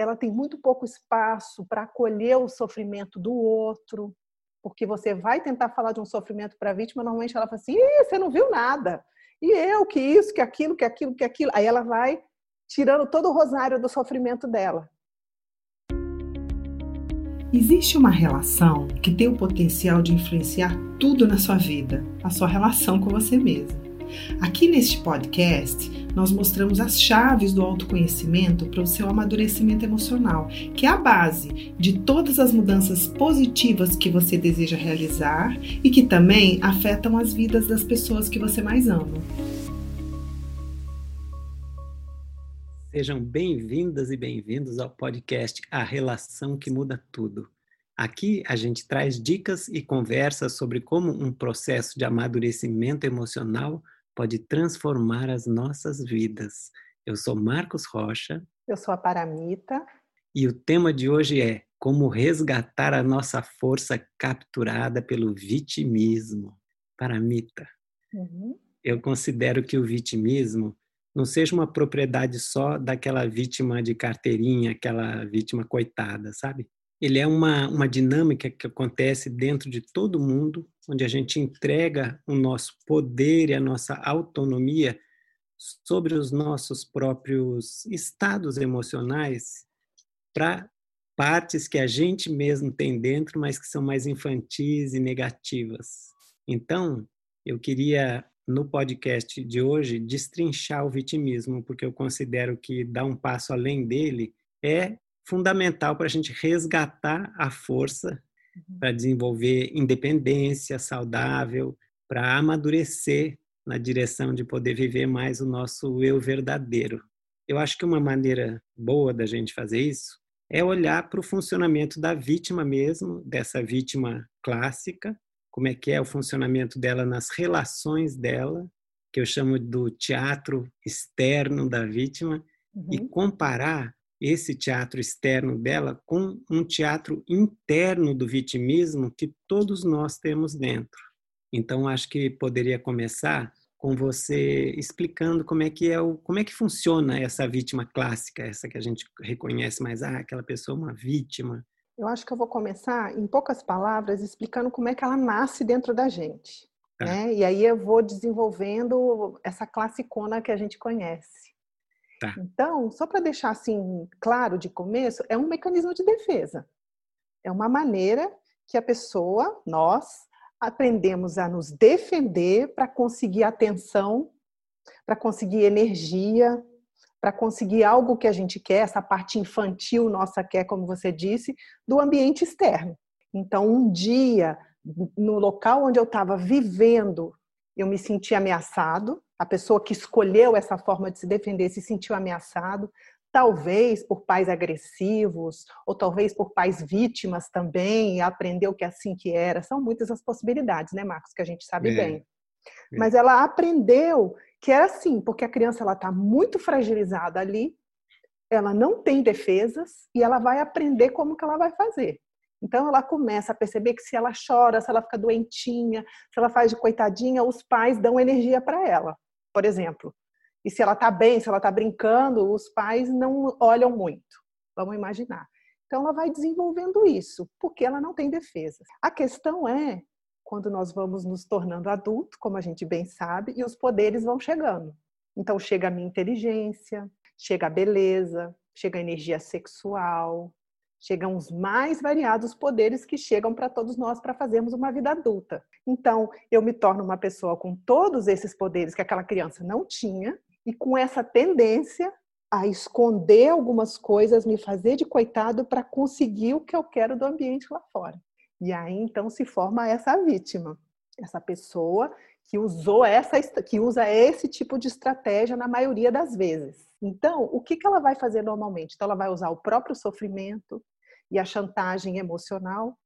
ela tem muito pouco espaço para acolher o sofrimento do outro, porque você vai tentar falar de um sofrimento para a vítima, normalmente ela fala assim: você não viu nada. E eu, que isso, que aquilo, que aquilo, que aquilo. Aí ela vai tirando todo o rosário do sofrimento dela. Existe uma relação que tem o potencial de influenciar tudo na sua vida, a sua relação com você mesmo. Aqui neste podcast, nós mostramos as chaves do autoconhecimento para o seu amadurecimento emocional, que é a base de todas as mudanças positivas que você deseja realizar e que também afetam as vidas das pessoas que você mais ama. Sejam bem-vindas e bem-vindos ao podcast A Relação que Muda Tudo. Aqui a gente traz dicas e conversas sobre como um processo de amadurecimento emocional pode transformar as nossas vidas. Eu sou Marcos Rocha. Eu sou a Paramita. E o tema de hoje é como resgatar a nossa força capturada pelo vitimismo. Paramita. Uhum. Eu considero que o vitimismo não seja uma propriedade só daquela vítima de carteirinha, aquela vítima coitada, sabe? Ele é uma, uma dinâmica que acontece dentro de todo mundo, onde a gente entrega o nosso poder e a nossa autonomia sobre os nossos próprios estados emocionais para partes que a gente mesmo tem dentro, mas que são mais infantis e negativas. Então, eu queria no podcast de hoje destrinchar o vitimismo, porque eu considero que dar um passo além dele é fundamental para a gente resgatar a força uhum. para desenvolver independência saudável, para amadurecer na direção de poder viver mais o nosso eu verdadeiro. Eu acho que uma maneira boa da gente fazer isso é olhar para o funcionamento da vítima mesmo, dessa vítima clássica, como é que é o funcionamento dela nas relações dela, que eu chamo do teatro externo da vítima, uhum. e comparar esse teatro externo dela com um teatro interno do vitimismo que todos nós temos dentro. Então acho que poderia começar com você explicando como é que é o como é que funciona essa vítima clássica, essa que a gente reconhece mais ah, aquela pessoa é uma vítima, eu acho que eu vou começar, em poucas palavras, explicando como é que ela nasce dentro da gente. Tá. Né? E aí eu vou desenvolvendo essa classicona que a gente conhece. Tá. Então, só para deixar assim claro de começo, é um mecanismo de defesa. É uma maneira que a pessoa, nós, aprendemos a nos defender para conseguir atenção, para conseguir energia, para conseguir algo que a gente quer, essa parte infantil nossa quer, como você disse, do ambiente externo. Então, um dia, no local onde eu estava vivendo, eu me senti ameaçado, a pessoa que escolheu essa forma de se defender se sentiu ameaçado, talvez por pais agressivos, ou talvez por pais vítimas também, e aprendeu que é assim que era. São muitas as possibilidades, né, Marcos, que a gente sabe é. bem. É. Mas ela aprendeu que é assim, porque a criança ela está muito fragilizada ali, ela não tem defesas e ela vai aprender como que ela vai fazer. Então ela começa a perceber que se ela chora, se ela fica doentinha, se ela faz de coitadinha, os pais dão energia para ela, por exemplo. E se ela está bem, se ela está brincando, os pais não olham muito. Vamos imaginar. Então ela vai desenvolvendo isso, porque ela não tem defesas. A questão é quando nós vamos nos tornando adultos, como a gente bem sabe, e os poderes vão chegando. Então chega a minha inteligência, chega a beleza, chega a energia sexual, chegam os mais variados poderes que chegam para todos nós para fazermos uma vida adulta. Então, eu me torno uma pessoa com todos esses poderes que aquela criança não tinha e com essa tendência a esconder algumas coisas, me fazer de coitado para conseguir o que eu quero do ambiente lá fora. E aí então se forma essa vítima, essa pessoa que usou essa que usa esse tipo de estratégia na maioria das vezes. Então, o que, que ela vai fazer normalmente? Então, ela vai usar o próprio sofrimento e a chantagem emocional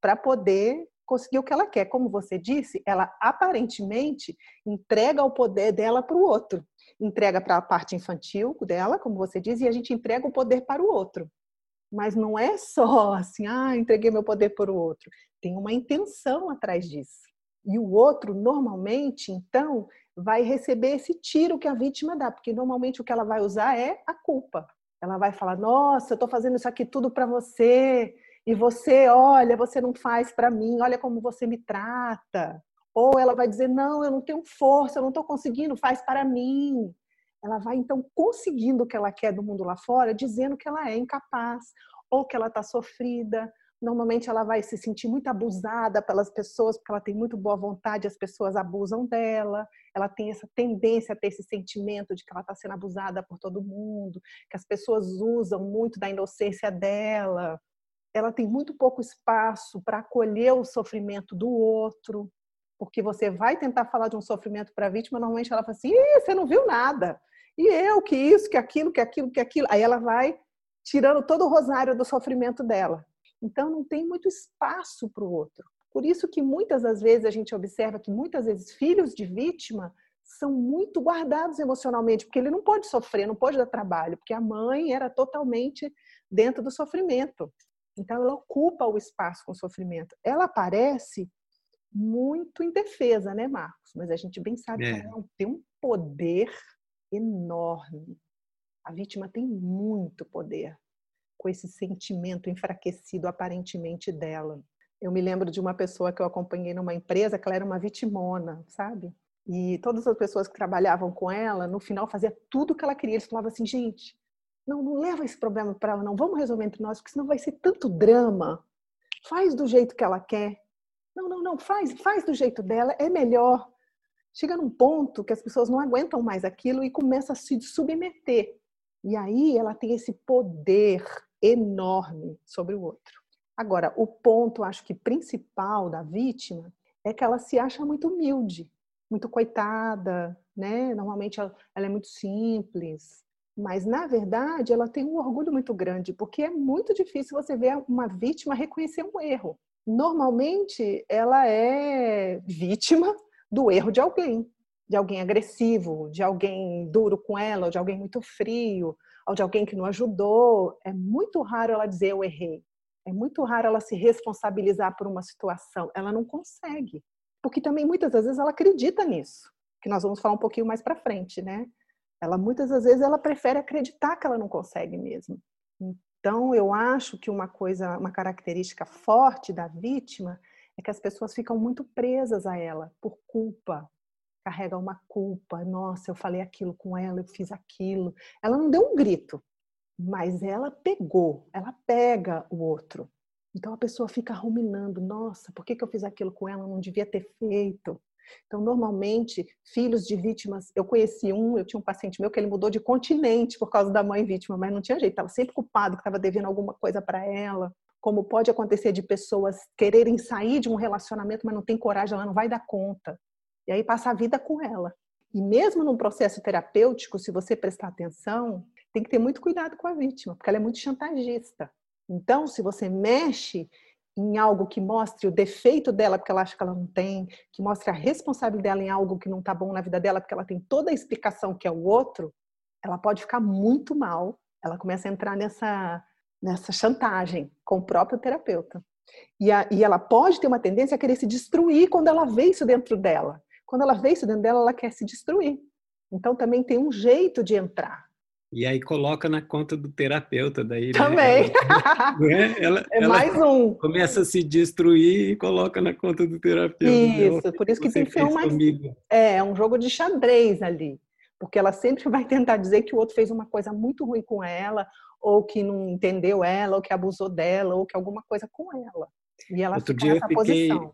para poder conseguir o que ela quer. Como você disse, ela aparentemente entrega o poder dela para o outro. Entrega para a parte infantil dela, como você diz, e a gente entrega o poder para o outro. Mas não é só assim, ah, entreguei meu poder para o outro. Tem uma intenção atrás disso. E o outro, normalmente, então, vai receber esse tiro que a vítima dá, porque normalmente o que ela vai usar é a culpa. Ela vai falar: Nossa, eu estou fazendo isso aqui tudo para você, e você, olha, você não faz para mim, olha como você me trata. Ou ela vai dizer: Não, eu não tenho força, eu não estou conseguindo, faz para mim. Ela vai então conseguindo o que ela quer do mundo lá fora, dizendo que ela é incapaz, ou que ela está sofrida, Normalmente ela vai se sentir muito abusada pelas pessoas, porque ela tem muito boa vontade, as pessoas abusam dela. Ela tem essa tendência a ter esse sentimento de que ela está sendo abusada por todo mundo, que as pessoas usam muito da inocência dela. Ela tem muito pouco espaço para acolher o sofrimento do outro, porque você vai tentar falar de um sofrimento para a vítima, normalmente ela fala assim: você não viu nada. E eu, que isso, que aquilo, que aquilo, que aquilo. Aí ela vai tirando todo o rosário do sofrimento dela. Então, não tem muito espaço para o outro. Por isso que muitas das vezes a gente observa que muitas vezes filhos de vítima são muito guardados emocionalmente, porque ele não pode sofrer, não pode dar trabalho, porque a mãe era totalmente dentro do sofrimento. Então, ela ocupa o espaço com o sofrimento. Ela parece muito indefesa, né, Marcos? Mas a gente bem sabe é. que ela tem um poder enorme. A vítima tem muito poder com esse sentimento enfraquecido aparentemente dela. Eu me lembro de uma pessoa que eu acompanhei numa empresa que ela era uma vitimona, sabe? E todas as pessoas que trabalhavam com ela, no final fazia tudo o que ela queria. Eles falavam assim, gente, não, não leva esse problema para ela, não. Vamos resolver entre nós, porque senão vai ser tanto drama. Faz do jeito que ela quer. Não, não, não, faz, faz do jeito dela, é melhor. Chega num ponto que as pessoas não aguentam mais aquilo e começa a se submeter. E aí ela tem esse poder enorme sobre o outro. Agora, o ponto, acho que principal da vítima é que ela se acha muito humilde, muito coitada, né? Normalmente ela, ela é muito simples, mas na verdade ela tem um orgulho muito grande, porque é muito difícil você ver uma vítima reconhecer um erro. Normalmente ela é vítima do erro de alguém, de alguém agressivo, de alguém duro com ela, de alguém muito frio, ou de alguém que não ajudou. É muito raro ela dizer eu errei. É muito raro ela se responsabilizar por uma situação. Ela não consegue. Porque também muitas das vezes ela acredita nisso, que nós vamos falar um pouquinho mais para frente, né? Ela muitas das vezes ela prefere acreditar que ela não consegue mesmo. Então, eu acho que uma coisa, uma característica forte da vítima é que as pessoas ficam muito presas a ela por culpa, carrega uma culpa. Nossa, eu falei aquilo com ela, eu fiz aquilo. Ela não deu um grito, mas ela pegou, ela pega o outro. Então a pessoa fica ruminando: nossa, por que, que eu fiz aquilo com ela? Eu não devia ter feito. Então, normalmente, filhos de vítimas, eu conheci um, eu tinha um paciente meu que ele mudou de continente por causa da mãe vítima, mas não tinha jeito, estava sempre culpado que estava devendo alguma coisa para ela. Como pode acontecer de pessoas quererem sair de um relacionamento, mas não tem coragem, ela não vai dar conta e aí passa a vida com ela. E mesmo num processo terapêutico, se você prestar atenção, tem que ter muito cuidado com a vítima, porque ela é muito chantagista. Então, se você mexe em algo que mostre o defeito dela, porque ela acha que ela não tem, que mostre a responsabilidade dela em algo que não está bom na vida dela, porque ela tem toda a explicação que é o outro, ela pode ficar muito mal. Ela começa a entrar nessa, nessa chantagem com o próprio terapeuta. E, a, e ela pode ter uma tendência a querer se destruir quando ela vê isso dentro dela. Quando ela vê isso dentro dela, ela quer se destruir. Então também tem um jeito de entrar. E aí coloca na conta do terapeuta daí. Né? Também. Né? Ela, ela, é mais um. Começa a se destruir e coloca na conta do terapeuta. Isso, por isso que tem que ser um. É, é um jogo de xadrez ali. Porque ela sempre vai tentar dizer que o outro fez uma coisa muito ruim com ela, ou que não entendeu ela, ou que abusou dela, ou que alguma coisa com ela. E ela Outro dia eu fiquei, posição.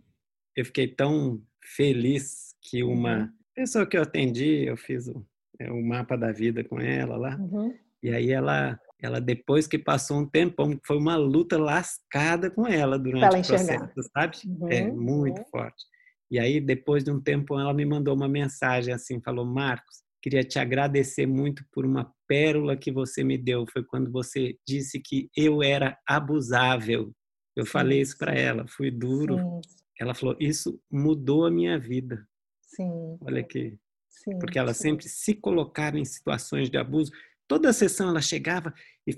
eu fiquei tão feliz que uma uhum. pessoa que eu atendi, eu fiz o, é, o mapa da vida com ela lá, uhum. e aí ela, ela depois que passou um tempão, foi uma luta lascada com ela durante o processo, sabe? Uhum. É muito uhum. forte. E aí depois de um tempo ela me mandou uma mensagem assim, falou: "Marcos, queria te agradecer muito por uma pérola que você me deu. Foi quando você disse que eu era abusável. Eu falei isso para ela, fui duro. Sim. Ela falou: Isso mudou a minha vida. Sim. Olha aqui. Sim, Porque ela sim. sempre se colocava em situações de abuso. Toda a sessão ela chegava e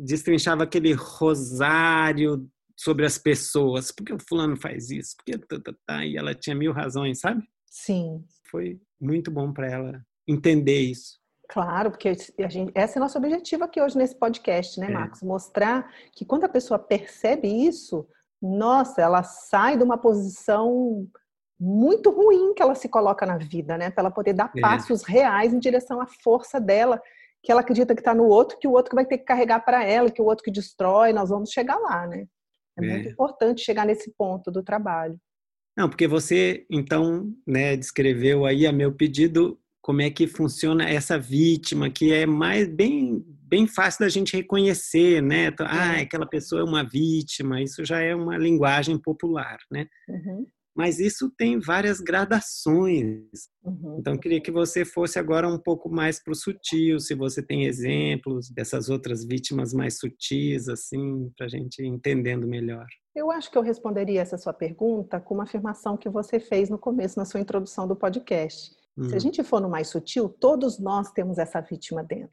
destrinchava aquele rosário sobre as pessoas. Por que o fulano faz isso? Por que tá, tá, tá? E ela tinha mil razões, sabe? Sim. Foi muito bom para ela entender isso. Claro, porque a gente, esse é nosso objetivo aqui hoje nesse podcast, né, é. Marcos? É. Mostrar que quando a pessoa percebe isso, nossa, ela sai de uma posição muito ruim que ela se coloca na vida, né? Para ela poder dar é. passos reais em direção à força dela, que ela acredita que está no outro, que o outro que vai ter que carregar para ela, que o outro que destrói, nós vamos chegar lá, né? É, é, muito importante chegar nesse ponto do trabalho. Não, porque você, então, né, descreveu aí a meu pedido como é que funciona essa vítima, que é mais bem, bem fácil da gente reconhecer, né? Ah, aquela pessoa é uma vítima, isso já é uma linguagem popular, né? Uhum. Mas isso tem várias gradações. Uhum. Então, queria que você fosse agora um pouco mais para o sutil, se você tem exemplos dessas outras vítimas mais sutis, assim, para a gente ir entendendo melhor. Eu acho que eu responderia essa sua pergunta com uma afirmação que você fez no começo, na sua introdução do podcast Hum. Se a hum. gente for no mais sutil, todos nós temos essa vítima dentro.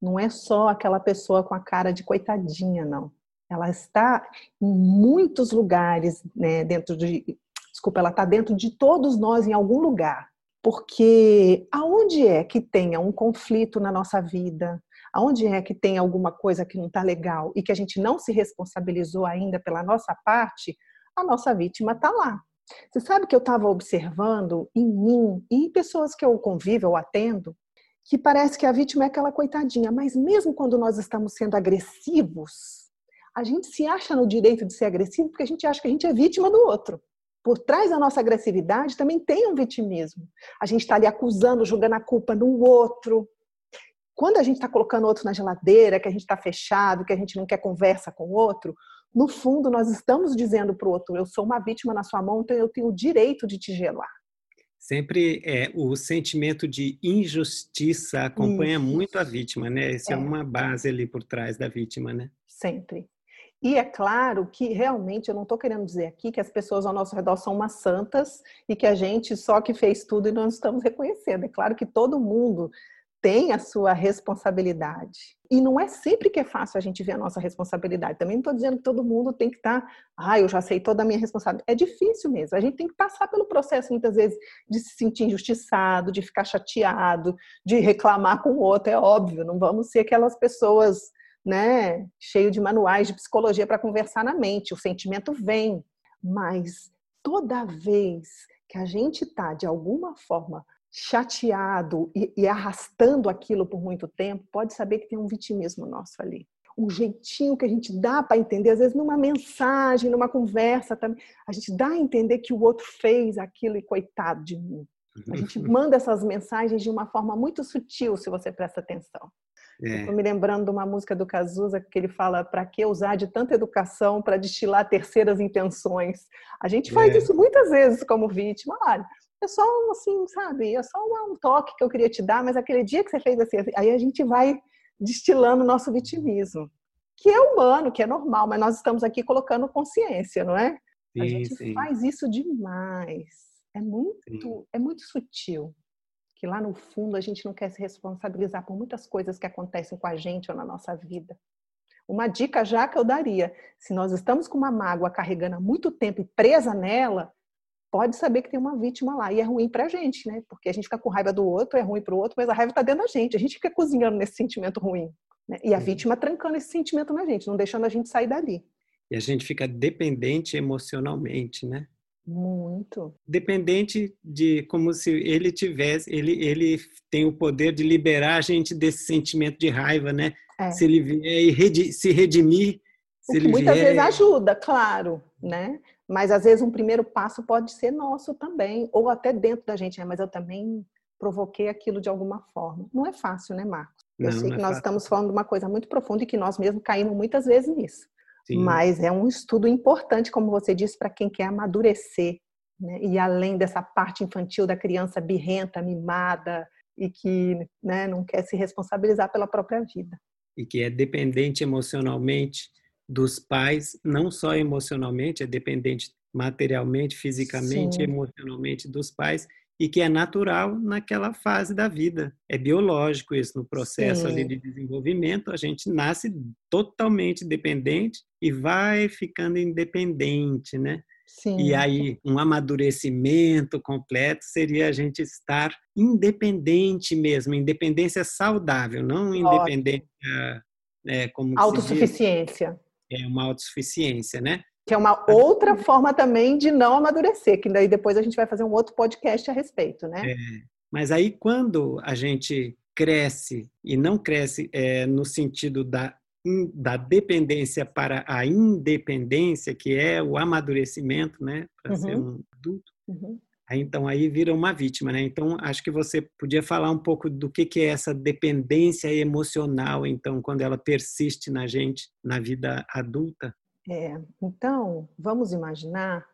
Não é só aquela pessoa com a cara de coitadinha, não. Ela está em muitos lugares, né, dentro de. Desculpa, ela está dentro de todos nós em algum lugar. Porque aonde é que tenha um conflito na nossa vida, aonde é que tem alguma coisa que não está legal e que a gente não se responsabilizou ainda pela nossa parte, a nossa vítima está lá. Você sabe que eu estava observando em mim e em pessoas que eu convivo, eu atendo, que parece que a vítima é aquela coitadinha, mas mesmo quando nós estamos sendo agressivos, a gente se acha no direito de ser agressivo porque a gente acha que a gente é vítima do outro. Por trás da nossa agressividade também tem um vitimismo. A gente está ali acusando, jogando a culpa no outro. Quando a gente está colocando outro na geladeira, que a gente está fechado, que a gente não quer conversa com o outro, no fundo, nós estamos dizendo para o outro: eu sou uma vítima na sua mão, então eu tenho o direito de te gelar. Sempre é o sentimento de injustiça acompanha Isso. muito a vítima, né? Essa é. é uma base ali por trás da vítima, né? Sempre. E é claro que realmente eu não estou querendo dizer aqui que as pessoas ao nosso redor são umas santas e que a gente só que fez tudo e não estamos reconhecendo. É claro que todo mundo tem a sua responsabilidade. E não é sempre que é fácil a gente ver a nossa responsabilidade. Também não estou dizendo que todo mundo tem que estar, tá, ah, eu já sei toda a minha responsabilidade. É difícil mesmo. A gente tem que passar pelo processo, muitas vezes, de se sentir injustiçado, de ficar chateado, de reclamar com o outro. É óbvio, não vamos ser aquelas pessoas, né, cheio de manuais de psicologia para conversar na mente. O sentimento vem, mas toda vez que a gente está, de alguma forma, chateado e, e arrastando aquilo por muito tempo, pode saber que tem um vitimismo nosso ali um jeitinho que a gente dá para entender, às vezes numa mensagem, numa conversa também, a gente dá a entender que o outro fez aquilo e coitado de mim. A gente manda essas mensagens de uma forma muito sutil, se você presta atenção. É. Estou me lembrando de uma música do Cazuza que ele fala: para que usar de tanta educação para destilar terceiras intenções? A gente faz é. isso muitas vezes como vítima. Olha, é só assim, sabe? É só um toque que eu queria te dar, mas aquele dia que você fez assim, aí a gente vai destilando o nosso vitimismo, que é humano, que é normal, mas nós estamos aqui colocando consciência, não é? Sim, a gente sim. faz isso demais. É muito, sim. é muito sutil. Que lá no fundo a gente não quer se responsabilizar por muitas coisas que acontecem com a gente ou na nossa vida. Uma dica já que eu daria: se nós estamos com uma mágoa carregando há muito tempo e presa nela, pode saber que tem uma vítima lá. E é ruim para a gente, né? Porque a gente fica com raiva do outro, é ruim para o outro, mas a raiva está dentro da gente. A gente fica cozinhando nesse sentimento ruim. Né? E a uhum. vítima trancando esse sentimento na gente, não deixando a gente sair dali. E a gente fica dependente emocionalmente, né? Muito. Dependente de como se ele tivesse, ele, ele tem o poder de liberar a gente desse sentimento de raiva, né? É. Se ele vier e se redimir. Se ele muitas vier... vezes ajuda, claro, né? Mas às vezes um primeiro passo pode ser nosso também, ou até dentro da gente, né? mas eu também provoquei aquilo de alguma forma. Não é fácil, né, Marcos? Eu não, sei que é nós fácil. estamos falando de uma coisa muito profunda e que nós mesmos caímos muitas vezes nisso. Sim. Mas é um estudo importante, como você disse, para quem quer amadurecer. Né? E além dessa parte infantil da criança birrenta, mimada e que né, não quer se responsabilizar pela própria vida. E que é dependente emocionalmente dos pais, não só emocionalmente, é dependente materialmente, fisicamente, Sim. emocionalmente dos pais e que é natural naquela fase da vida. É biológico isso no processo Sim. ali de desenvolvimento, a gente nasce totalmente dependente e vai ficando independente, né? Sim. E aí, um amadurecimento completo seria a gente estar independente mesmo, independência saudável, não independência é, como autossuficiência. É uma autossuficiência, né? Que é uma outra forma também de não amadurecer, que daí depois a gente vai fazer um outro podcast a respeito, né? É, mas aí quando a gente cresce e não cresce é, no sentido da da dependência para a independência, que é o amadurecimento, né, para uhum. ser um adulto. Uhum. Aí, então aí vira uma vítima, né? Então acho que você podia falar um pouco do que que é essa dependência emocional, então quando ela persiste na gente na vida adulta. É, então vamos imaginar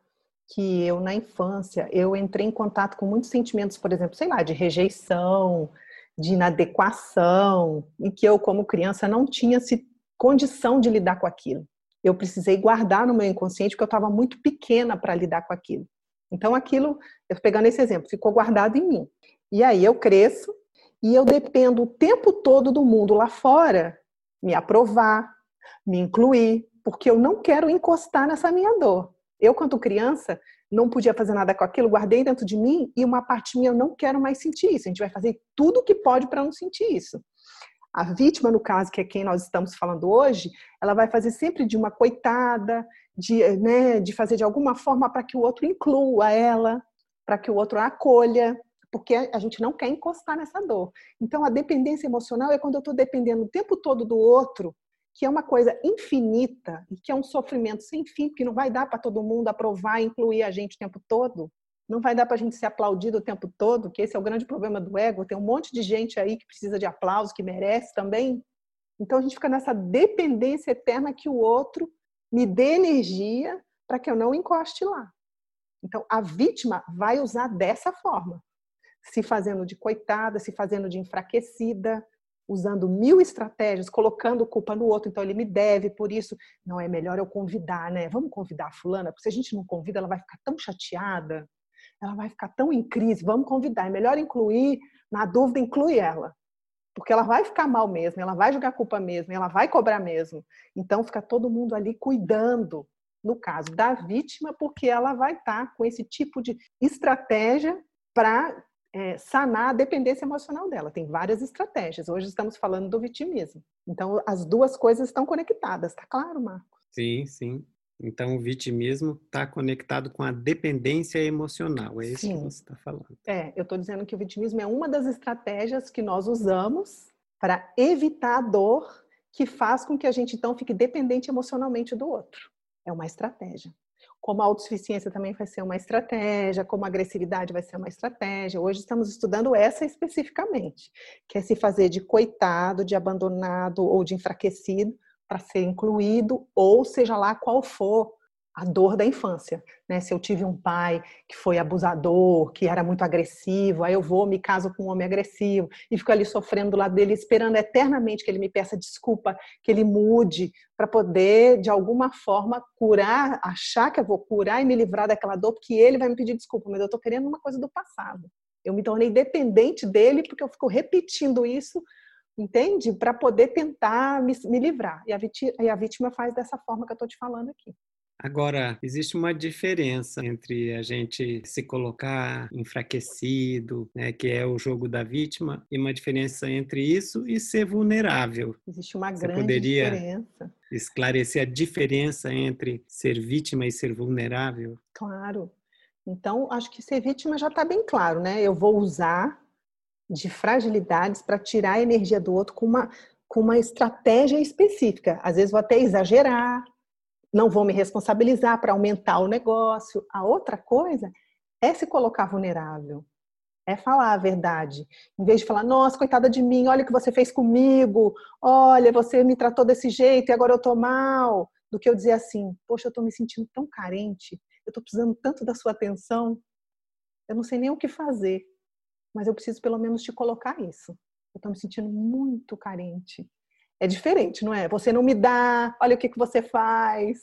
que eu na infância eu entrei em contato com muitos sentimentos, por exemplo, sei lá, de rejeição, de inadequação, e que eu como criança não tinha se condição de lidar com aquilo. Eu precisei guardar no meu inconsciente porque eu estava muito pequena para lidar com aquilo. Então aquilo, eu pegando esse exemplo, ficou guardado em mim. E aí eu cresço e eu dependo o tempo todo do mundo lá fora me aprovar, me incluir, porque eu não quero encostar nessa minha dor. Eu, quando criança, não podia fazer nada com aquilo, guardei dentro de mim e uma parte minha eu não quero mais sentir isso. A gente vai fazer tudo o que pode para não sentir isso. A vítima, no caso, que é quem nós estamos falando hoje, ela vai fazer sempre de uma coitada, de, né, de fazer de alguma forma para que o outro inclua ela, para que o outro a acolha, porque a gente não quer encostar nessa dor. Então, a dependência emocional é quando eu estou dependendo o tempo todo do outro, que é uma coisa infinita e que é um sofrimento sem fim, que não vai dar para todo mundo aprovar incluir a gente o tempo todo. Não vai dar para a gente ser aplaudido o tempo todo, que esse é o grande problema do ego. Tem um monte de gente aí que precisa de aplauso, que merece também. Então a gente fica nessa dependência eterna que o outro me dê energia para que eu não encoste lá. Então a vítima vai usar dessa forma, se fazendo de coitada, se fazendo de enfraquecida, usando mil estratégias, colocando culpa no outro, então ele me deve, por isso não é melhor eu convidar, né? Vamos convidar a fulana, porque se a gente não convida, ela vai ficar tão chateada ela vai ficar tão em crise, vamos convidar. É melhor incluir, na dúvida, inclui ela. Porque ela vai ficar mal mesmo, ela vai jogar culpa mesmo, ela vai cobrar mesmo. Então fica todo mundo ali cuidando, no caso da vítima, porque ela vai estar com esse tipo de estratégia para é, sanar a dependência emocional dela. Tem várias estratégias. Hoje estamos falando do vitimismo. Então as duas coisas estão conectadas, tá claro, Marco? Sim, sim. Então, o vitimismo está conectado com a dependência emocional, é isso Sim. que você está falando. É, eu estou dizendo que o vitimismo é uma das estratégias que nós usamos para evitar a dor que faz com que a gente, então, fique dependente emocionalmente do outro. É uma estratégia. Como a autossuficiência também vai ser uma estratégia, como a agressividade vai ser uma estratégia. Hoje estamos estudando essa especificamente, que é se fazer de coitado, de abandonado ou de enfraquecido para ser incluído, ou seja lá qual for a dor da infância. Né? Se eu tive um pai que foi abusador, que era muito agressivo, aí eu vou, me caso com um homem agressivo e fico ali sofrendo do lado dele, esperando eternamente que ele me peça desculpa, que ele mude, para poder, de alguma forma, curar, achar que eu vou curar e me livrar daquela dor, porque ele vai me pedir desculpa, mas eu estou querendo uma coisa do passado. Eu me tornei dependente dele porque eu fico repetindo isso entende? Para poder tentar me, me livrar. E a, e a vítima faz dessa forma que eu estou te falando aqui. Agora, existe uma diferença entre a gente se colocar enfraquecido, né, que é o jogo da vítima, e uma diferença entre isso e ser vulnerável. Existe uma Você grande poderia diferença. Esclarecer a diferença entre ser vítima e ser vulnerável? Claro. Então, acho que ser vítima já está bem claro, né? Eu vou usar de fragilidades para tirar a energia do outro com uma, com uma estratégia específica. Às vezes vou até exagerar, não vou me responsabilizar para aumentar o negócio. A outra coisa é se colocar vulnerável, é falar a verdade. Em vez de falar, nossa, coitada de mim, olha o que você fez comigo, olha, você me tratou desse jeito e agora eu tô mal. Do que eu dizer assim, poxa, eu tô me sentindo tão carente, eu tô precisando tanto da sua atenção, eu não sei nem o que fazer mas eu preciso pelo menos te colocar isso. Eu estou me sentindo muito carente. É diferente, não é? Você não me dá, olha o que, que você faz.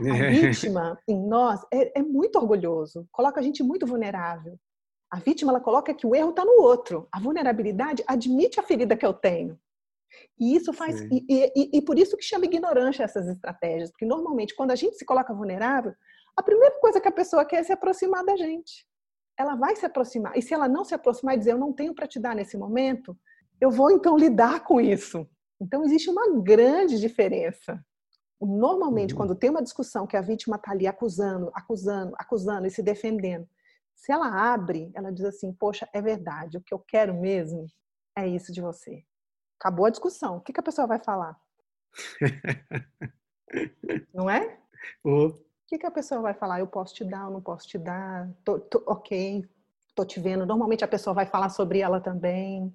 A vítima em nós é, é muito orgulhoso, coloca a gente muito vulnerável. A vítima ela coloca que o erro está no outro. A vulnerabilidade admite a ferida que eu tenho. E isso faz. E, e, e, por isso que chama ignorância essas estratégias. Porque normalmente, quando a gente se coloca vulnerável, a primeira coisa que a pessoa quer é se aproximar da gente. Ela vai se aproximar. E se ela não se aproximar e dizer, eu não tenho para te dar nesse momento, eu vou então lidar com isso. Então, existe uma grande diferença. Normalmente, uhum. quando tem uma discussão que a vítima está ali acusando, acusando, acusando e se defendendo, se ela abre, ela diz assim: Poxa, é verdade, o que eu quero mesmo é isso de você. Acabou a discussão. O que, que a pessoa vai falar? não é? O que, que a pessoa vai falar? Eu posso te dar, eu não posso te dar? Tô, tô, ok, tô te vendo. Normalmente a pessoa vai falar sobre ela também.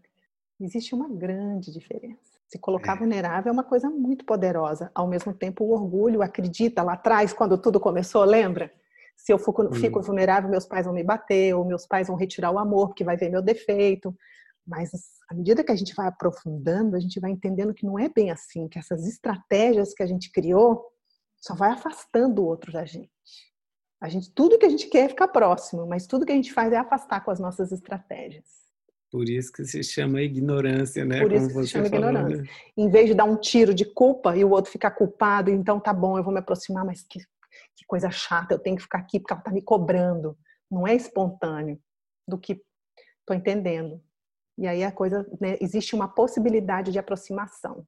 Existe uma grande diferença. Se colocar é. vulnerável é uma coisa muito poderosa. Ao mesmo tempo, o orgulho acredita lá atrás, quando tudo começou, lembra? Se eu fico, fico hum. vulnerável, meus pais vão me bater, ou meus pais vão retirar o amor, porque vai ver meu defeito. Mas à medida que a gente vai aprofundando, a gente vai entendendo que não é bem assim, que essas estratégias que a gente criou só vai afastando o outro da gente. A gente tudo que a gente quer é ficar próximo, mas tudo que a gente faz é afastar com as nossas estratégias. Por isso que se chama ignorância, né? Por isso Como que se chama falou, ignorância. Né? Em vez de dar um tiro de culpa e o outro ficar culpado, então tá bom, eu vou me aproximar, mas que, que coisa chata, eu tenho que ficar aqui porque ela tá me cobrando. Não é espontâneo do que tô entendendo. E aí a coisa, né, existe uma possibilidade de aproximação.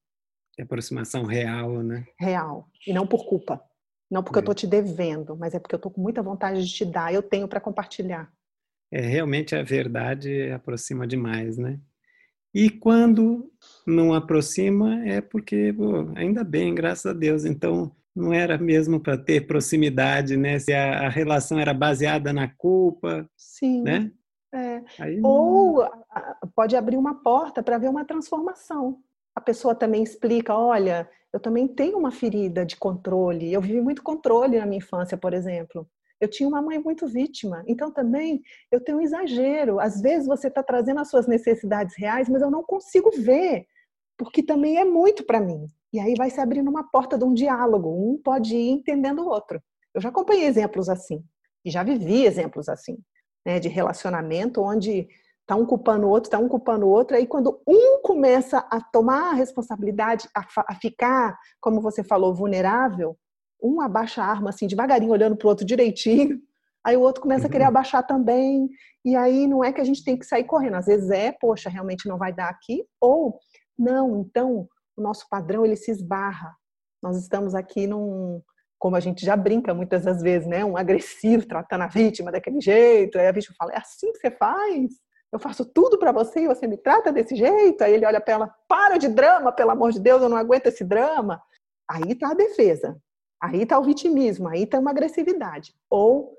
De aproximação real, né? Real. E não por culpa. Não porque é. eu estou te devendo, mas é porque eu estou com muita vontade de te dar, eu tenho para compartilhar. É, realmente a verdade aproxima demais, né? E quando não aproxima é porque, pô, ainda bem, graças a Deus. Então, não era mesmo para ter proximidade, né? Se a, a, relação era baseada na culpa, Sim. né? É. Ou pode abrir uma porta para ver uma transformação. A pessoa também explica, olha, eu também tenho uma ferida de controle. Eu vivi muito controle na minha infância, por exemplo. Eu tinha uma mãe muito vítima, então também eu tenho um exagero. Às vezes você está trazendo as suas necessidades reais, mas eu não consigo ver, porque também é muito para mim. E aí vai se abrindo uma porta de um diálogo, um pode ir entendendo o outro. Eu já acompanhei exemplos assim, e já vivi exemplos assim né, de relacionamento, onde está um culpando o outro, está um culpando o outro, aí quando um começa a tomar a responsabilidade, a, a ficar, como você falou, vulnerável, um abaixa a arma assim, devagarinho, olhando para o outro direitinho, aí o outro começa a querer uhum. abaixar também, e aí não é que a gente tem que sair correndo, às vezes é, poxa, realmente não vai dar aqui, ou não, então o nosso padrão ele se esbarra. Nós estamos aqui num, como a gente já brinca muitas das vezes, né? Um agressivo tratando a vítima daquele jeito. Aí a vítima fala: é assim que você faz? Eu faço tudo para você e você me trata desse jeito? Aí ele olha para ela: para de drama, pelo amor de Deus, eu não aguento esse drama. Aí está a defesa. Aí está o vitimismo, aí está uma agressividade. Ou,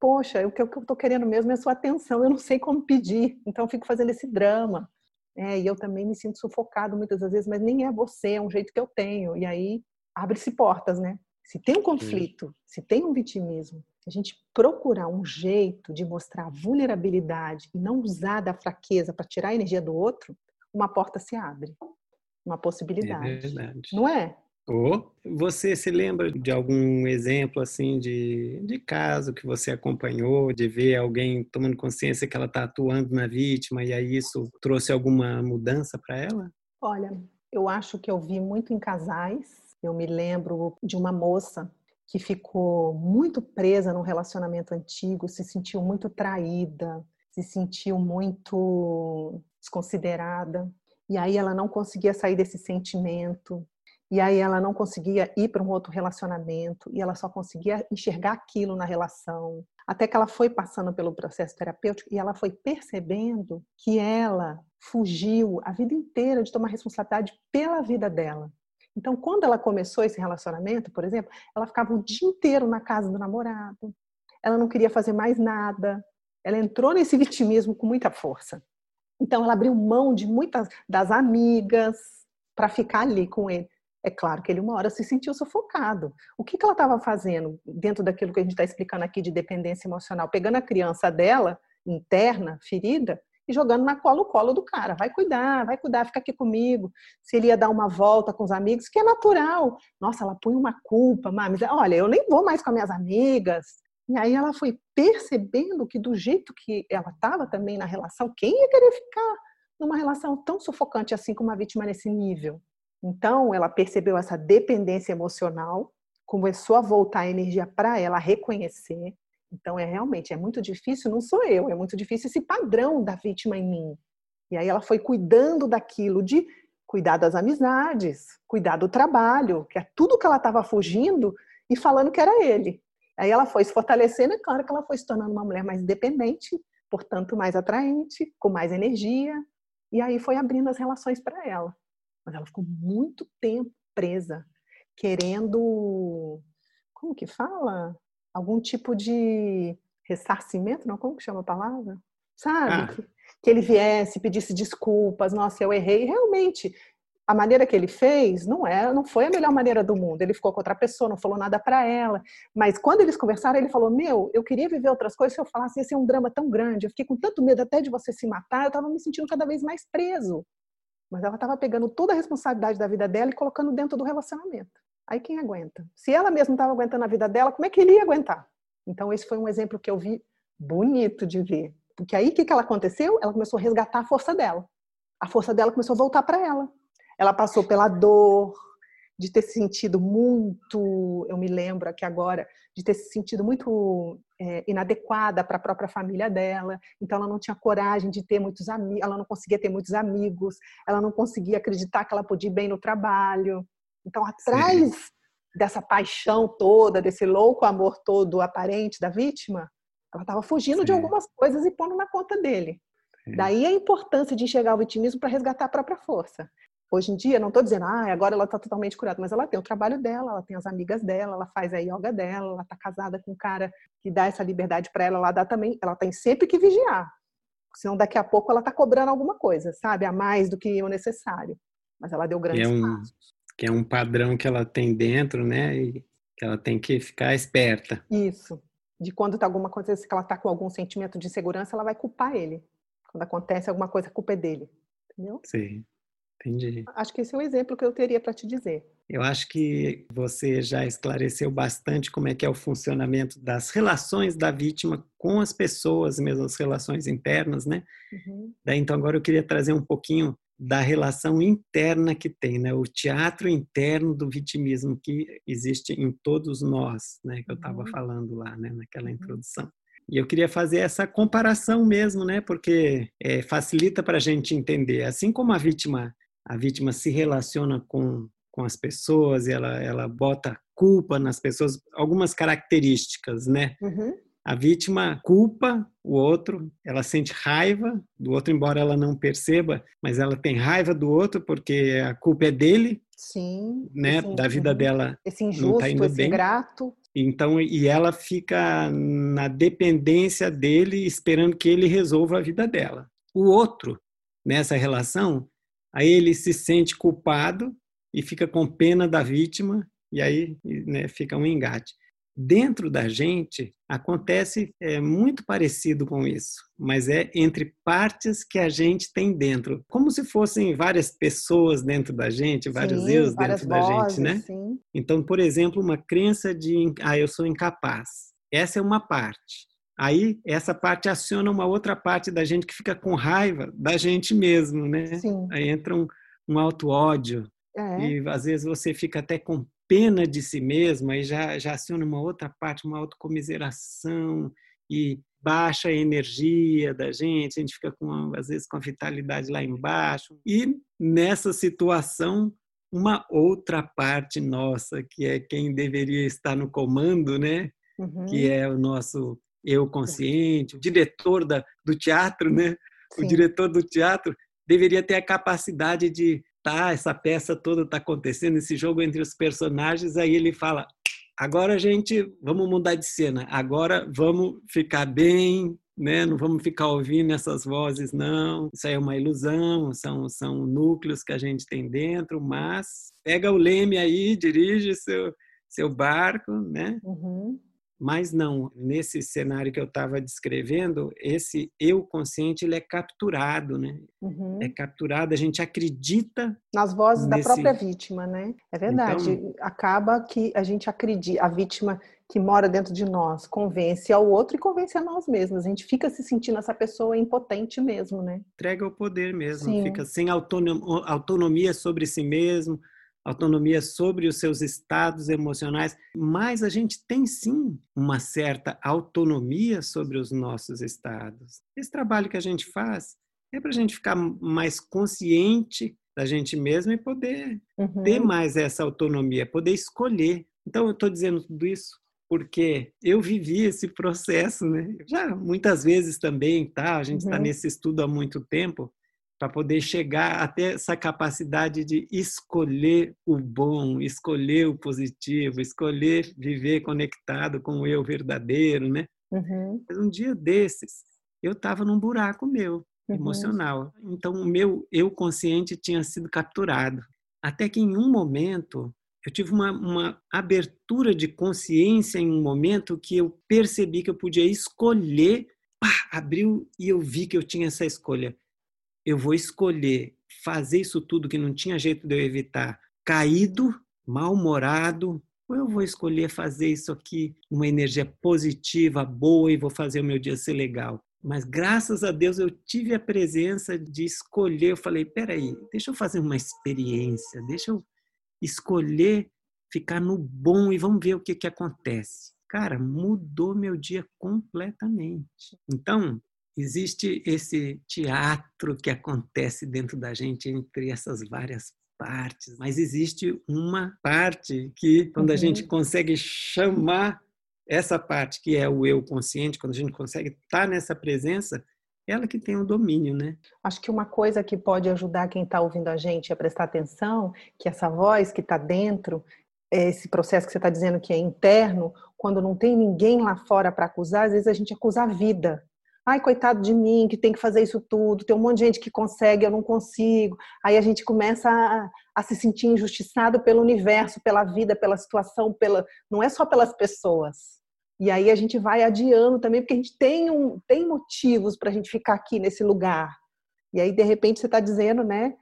poxa, o que eu estou querendo mesmo é a sua atenção, eu não sei como pedir, então eu fico fazendo esse drama. É, e eu também me sinto sufocado muitas das vezes, mas nem é você, é um jeito que eu tenho. E aí abre-se portas, né? Se tem um conflito, se tem um vitimismo, a gente procurar um jeito de mostrar vulnerabilidade e não usar da fraqueza para tirar a energia do outro, uma porta se abre. Uma possibilidade. É verdade. Não é? Ou você se lembra de algum exemplo assim de, de caso que você acompanhou, de ver alguém tomando consciência que ela está atuando na vítima e aí isso trouxe alguma mudança para ela? Olha, eu acho que eu vi muito em casais eu me lembro de uma moça que ficou muito presa num relacionamento antigo, se sentiu muito traída, se sentiu muito desconsiderada. E aí ela não conseguia sair desse sentimento. E aí ela não conseguia ir para um outro relacionamento e ela só conseguia enxergar aquilo na relação. Até que ela foi passando pelo processo terapêutico e ela foi percebendo que ela fugiu a vida inteira de tomar responsabilidade pela vida dela. Então, quando ela começou esse relacionamento, por exemplo, ela ficava o dia inteiro na casa do namorado, ela não queria fazer mais nada, ela entrou nesse vitimismo com muita força. Então, ela abriu mão de muitas das amigas para ficar ali com ele. É claro que ele, uma hora, se sentiu sufocado. O que, que ela estava fazendo dentro daquilo que a gente está explicando aqui de dependência emocional? Pegando a criança dela, interna, ferida, e jogando na colo-colo do cara. Vai cuidar, vai cuidar, fica aqui comigo. Se ele ia dar uma volta com os amigos, que é natural. Nossa, ela põe uma culpa, mas olha, eu nem vou mais com as minhas amigas. E aí ela foi percebendo que do jeito que ela estava também na relação, quem ia querer ficar numa relação tão sufocante assim com uma vítima nesse nível? Então, ela percebeu essa dependência emocional começou a voltar a energia para ela reconhecer. Então é realmente é muito difícil, não sou eu, é muito difícil esse padrão da vítima em mim. E aí ela foi cuidando daquilo de cuidar das amizades, cuidar do trabalho, que é tudo que ela estava fugindo e falando que era ele. Aí ela foi se fortalecendo, é claro que ela foi se tornando uma mulher mais independente, portanto mais atraente, com mais energia, e aí foi abrindo as relações para ela. Mas ela ficou muito tempo presa, querendo, como que fala? Algum tipo de ressarcimento, não? Como que chama a palavra? Sabe? Ah. Que, que ele viesse, pedisse desculpas, nossa, eu errei. Realmente, a maneira que ele fez não é, não foi a melhor maneira do mundo. Ele ficou com outra pessoa, não falou nada para ela. Mas quando eles conversaram, ele falou: "Meu, eu queria viver outras coisas. Se eu falasse, ia ser um drama tão grande. Eu fiquei com tanto medo até de você se matar. Eu estava me sentindo cada vez mais preso." Mas ela estava pegando toda a responsabilidade da vida dela e colocando dentro do relacionamento. Aí quem aguenta? Se ela mesma estava aguentando a vida dela, como é que ele ia aguentar? Então esse foi um exemplo que eu vi bonito de ver. Porque aí o que, que ela aconteceu? Ela começou a resgatar a força dela. A força dela começou a voltar para ela ela passou pela dor de ter se sentido muito, eu me lembro aqui agora, de ter se sentido muito é, inadequada para a própria família dela. Então ela não tinha coragem de ter muitos amigos, ela não conseguia ter muitos amigos, ela não conseguia acreditar que ela podia ir bem no trabalho. Então atrás Sim. dessa paixão toda, desse louco amor todo aparente da vítima, ela estava fugindo Sim. de algumas coisas e pondo na conta dele. Sim. Daí a importância de enxergar o vitimismo para resgatar a própria força. Hoje em dia, não estou dizendo, ah, agora ela está totalmente curada, mas ela tem o trabalho dela, ela tem as amigas dela, ela faz a yoga dela, ela está casada com um cara que dá essa liberdade para ela, ela dá também, ela tem sempre que vigiar, senão daqui a pouco ela está cobrando alguma coisa, sabe, a mais do que o necessário. Mas ela deu grandes que é um, passos. Que é um padrão que ela tem dentro, né, e que ela tem que ficar esperta. Isso. De quando está alguma coisa, que ela está com algum sentimento de insegurança, ela vai culpar ele. Quando acontece alguma coisa, a culpa é dele. Entendeu? Sim. Entendi. Acho que esse é o exemplo que eu teria para te dizer. Eu acho que você já esclareceu bastante como é que é o funcionamento das relações da vítima com as pessoas, mesmo as relações internas, né? Uhum. Daí, então, agora eu queria trazer um pouquinho da relação interna que tem, né? O teatro interno do vitimismo que existe em todos nós, né? Que eu estava uhum. falando lá, né? Naquela uhum. introdução. E eu queria fazer essa comparação mesmo, né? Porque é, facilita para a gente entender. Assim como a vítima a vítima se relaciona com, com as pessoas e ela, ela bota culpa nas pessoas, algumas características, né? Uhum. A vítima culpa o outro, ela sente raiva do outro, embora ela não perceba, mas ela tem raiva do outro porque a culpa é dele. Sim. Né? Esse, da vida dela. Esse injusto, não tá indo esse bem. ingrato. Então, e ela fica na dependência dele, esperando que ele resolva a vida dela. O outro, nessa relação, Aí ele se sente culpado e fica com pena da vítima, e aí né, fica um engate. Dentro da gente acontece é, muito parecido com isso, mas é entre partes que a gente tem dentro, como se fossem várias pessoas dentro da gente, vários sim, eus dentro da gente, né? Sim. Então, por exemplo, uma crença de ah, eu sou incapaz. Essa é uma parte. Aí essa parte aciona uma outra parte da gente que fica com raiva da gente mesmo, né? Sim. Aí entra um, um auto-ódio. É. E às vezes você fica até com pena de si mesmo, aí já, já aciona uma outra parte, uma autocomiseração e baixa a energia da gente, a gente fica com, às vezes com a vitalidade lá embaixo. E nessa situação, uma outra parte nossa, que é quem deveria estar no comando, né? Uhum. Que é o nosso eu consciente, o diretor da, do teatro, né? Sim. O diretor do teatro deveria ter a capacidade de tá, essa peça toda está acontecendo, esse jogo entre os personagens, aí ele fala: agora, gente, vamos mudar de cena, agora vamos ficar bem, né? não vamos ficar ouvindo essas vozes, não. Isso aí é uma ilusão, são, são núcleos que a gente tem dentro, mas pega o leme aí, dirige seu, seu barco, né? Uhum. Mas não, nesse cenário que eu estava descrevendo, esse eu consciente ele é capturado, né? Uhum. É capturado, a gente acredita nas vozes nesse... da própria vítima, né? É verdade. Então... Acaba que a gente acredita, a vítima que mora dentro de nós convence ao outro e convence a nós mesmos. A gente fica se sentindo essa pessoa impotente mesmo, né? Entrega o poder mesmo, Sim. fica sem autonomia sobre si mesmo, autonomia sobre os seus estados emocionais, mas a gente tem sim uma certa autonomia sobre os nossos estados. Esse trabalho que a gente faz é para a gente ficar mais consciente da gente mesmo e poder uhum. ter mais essa autonomia, poder escolher. Então, eu estou dizendo tudo isso porque eu vivi esse processo, né? Já muitas vezes também, tá? A gente está uhum. nesse estudo há muito tempo para poder chegar até essa capacidade de escolher o bom, escolher o positivo, escolher viver conectado com o eu verdadeiro, né? Uhum. Um dia desses, eu estava num buraco meu, uhum. emocional. Então, o meu eu consciente tinha sido capturado. Até que em um momento, eu tive uma, uma abertura de consciência em um momento que eu percebi que eu podia escolher, pá, abriu e eu vi que eu tinha essa escolha eu vou escolher fazer isso tudo que não tinha jeito de eu evitar, caído, mal-humorado, ou eu vou escolher fazer isso aqui uma energia positiva, boa e vou fazer o meu dia ser legal. Mas graças a Deus eu tive a presença de escolher. Eu falei: peraí, deixa eu fazer uma experiência, deixa eu escolher ficar no bom e vamos ver o que, que acontece. Cara, mudou meu dia completamente. Então, existe esse teatro que acontece dentro da gente entre essas várias partes, mas existe uma parte que, quando uhum. a gente consegue chamar essa parte que é o eu consciente, quando a gente consegue estar nessa presença, ela que tem o domínio, né? Acho que uma coisa que pode ajudar quem está ouvindo a gente a prestar atenção, que essa voz que está dentro, esse processo que você está dizendo que é interno, quando não tem ninguém lá fora para acusar, às vezes a gente acusa a vida ai, coitado de mim, que tem que fazer isso tudo, tem um monte de gente que consegue, eu não consigo. Aí a gente começa a, a se sentir injustiçado pelo universo, pela vida, pela situação, pela não é só pelas pessoas. E aí a gente vai adiando também, porque a gente tem, um, tem motivos para a gente ficar aqui nesse lugar. E aí, de repente, você está dizendo, né?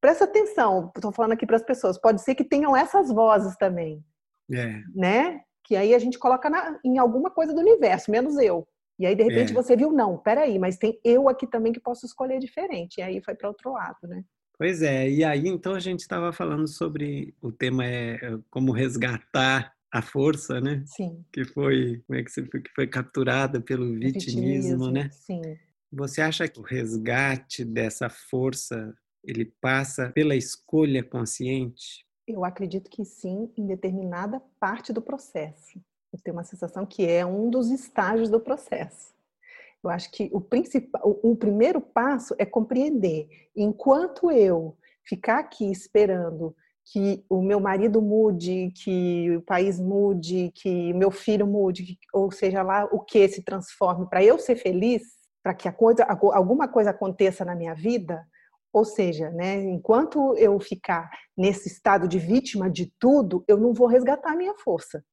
Presta atenção, estou falando aqui para as pessoas, pode ser que tenham essas vozes também. É. Né? Que aí a gente coloca na, em alguma coisa do universo, menos eu. E aí, de repente, é. você viu, não, peraí, mas tem eu aqui também que posso escolher diferente. E aí foi para outro lado, né? Pois é, e aí então a gente estava falando sobre o tema é, é como resgatar a força, né? Sim. Que foi, como é que, você, que foi capturada pelo vitimismo, vitimismo, né? Sim. Você acha que o resgate dessa força ele passa pela escolha consciente? Eu acredito que sim, em determinada parte do processo. Eu tenho uma sensação que é um dos estágios do processo. Eu acho que o principal, o, primeiro passo é compreender. Enquanto eu ficar aqui esperando que o meu marido mude, que o país mude, que o meu filho mude, ou seja lá o que se transforme para eu ser feliz, para que coisa, alguma coisa aconteça na minha vida, ou seja, né, enquanto eu ficar nesse estado de vítima de tudo, eu não vou resgatar a minha força.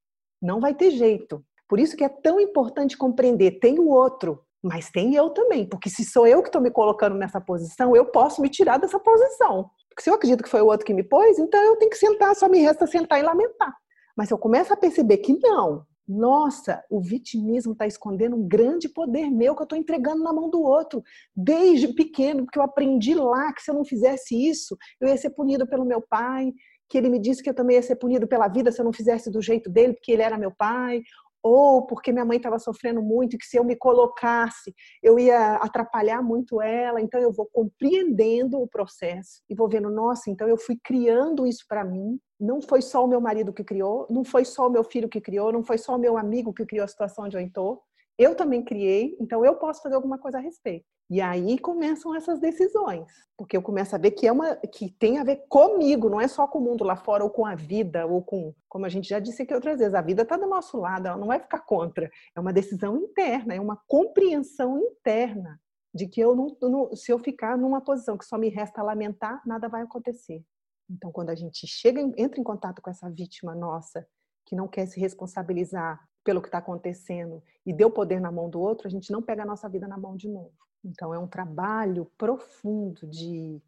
Não vai ter jeito. Por isso que é tão importante compreender, tem o outro, mas tem eu também, porque se sou eu que estou me colocando nessa posição, eu posso me tirar dessa posição. Porque se eu acredito que foi o outro que me pôs, então eu tenho que sentar, só me resta sentar e lamentar. Mas eu começo a perceber que não, nossa, o vitimismo está escondendo um grande poder meu que eu estou entregando na mão do outro, desde pequeno, porque eu aprendi lá que se eu não fizesse isso, eu ia ser punido pelo meu pai, que ele me disse que eu também ia ser punido pela vida se eu não fizesse do jeito dele, porque ele era meu pai, ou porque minha mãe estava sofrendo muito e que se eu me colocasse eu ia atrapalhar muito ela. Então eu vou compreendendo o processo e vou vendo, nossa, então eu fui criando isso para mim. Não foi só o meu marido que criou, não foi só o meu filho que criou, não foi só o meu amigo que criou a situação onde eu estou. Eu também criei, então eu posso fazer alguma coisa a respeito. E aí começam essas decisões, porque eu começo a ver que é uma que tem a ver comigo, não é só com o mundo lá fora ou com a vida ou com, como a gente já disse aqui outras vezes, a vida está do nosso lado, ela não vai ficar contra. É uma decisão interna, é uma compreensão interna de que eu não, não se eu ficar numa posição que só me resta lamentar, nada vai acontecer. Então, quando a gente chega, entra em contato com essa vítima nossa que não quer se responsabilizar pelo que está acontecendo e deu poder na mão do outro, a gente não pega a nossa vida na mão de novo. Então, é um trabalho profundo de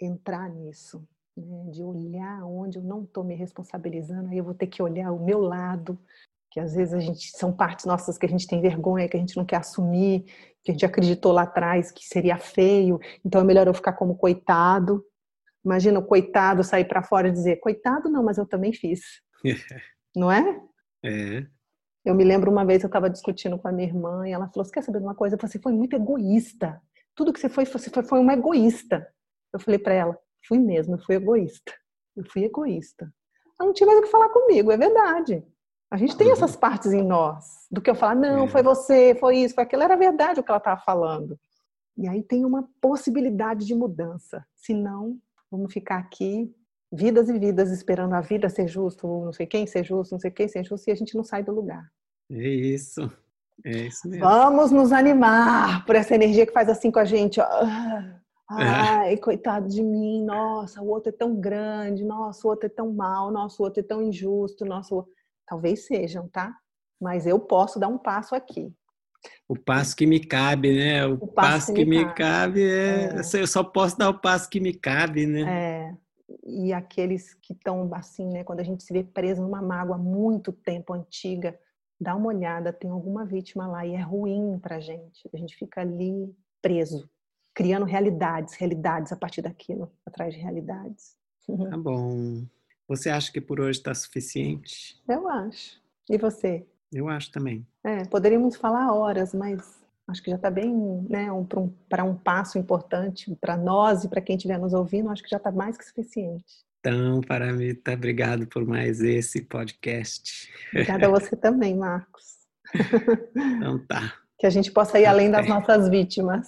entrar nisso, né? de olhar onde eu não estou me responsabilizando, aí eu vou ter que olhar o meu lado, que às vezes a gente são partes nossas que a gente tem vergonha, que a gente não quer assumir, que a gente acreditou lá atrás que seria feio, então é melhor eu ficar como coitado, Imagina o coitado sair para fora e dizer: coitado, não, mas eu também fiz. não é? É. Eu me lembro uma vez eu estava discutindo com a minha irmã e ela falou: Você quer saber de uma coisa? Você foi muito egoísta. Tudo que você foi, você foi, foi uma egoísta. Eu falei para ela: Fui mesmo, eu fui egoísta. Eu fui egoísta. Ela não tinha mais o que falar comigo, é verdade. A gente tem essas partes em nós, do que eu falar, não, é. foi você, foi isso, foi aquilo, era verdade o que ela estava falando. E aí tem uma possibilidade de mudança. Se não, vamos ficar aqui vidas e vidas esperando a vida ser justo, não sei quem ser justo, não sei quem ser justo, e a gente não sai do lugar. É isso. É isso mesmo. Vamos nos animar por essa energia que faz assim com a gente. Ó. É. Ai, é. coitado de mim, nossa, o outro é tão grande, nossa, o outro é tão mal, nossa, o outro é tão injusto, nosso talvez sejam, tá? Mas eu posso dar um passo aqui. O passo que me cabe, né? O, o passo, passo, que, me, cabe, cabe é... é... Eu só posso dar o passo que me cabe, né? É. E aqueles que estão assim, né? Quando a gente se vê preso numa mágoa muito tempo antiga, dá uma olhada, tem alguma vítima lá e é ruim pra gente. A gente fica ali preso, criando realidades, realidades a partir daquilo, atrás de realidades. Tá bom. Você acha que por hoje está suficiente? Eu acho. E você? Eu acho também. É, poderíamos falar horas, mas acho que já está bem, né, um, para um, um, passo importante para nós e para quem estiver nos ouvindo, acho que já está mais que suficiente. Então, Paramita, obrigado por mais esse podcast. Obrigada a você também, Marcos. Então tá. Que a gente possa ir até. além das nossas vítimas.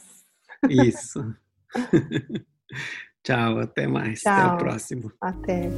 Isso. Tchau, até mais. Tchau. Até o próximo. Até.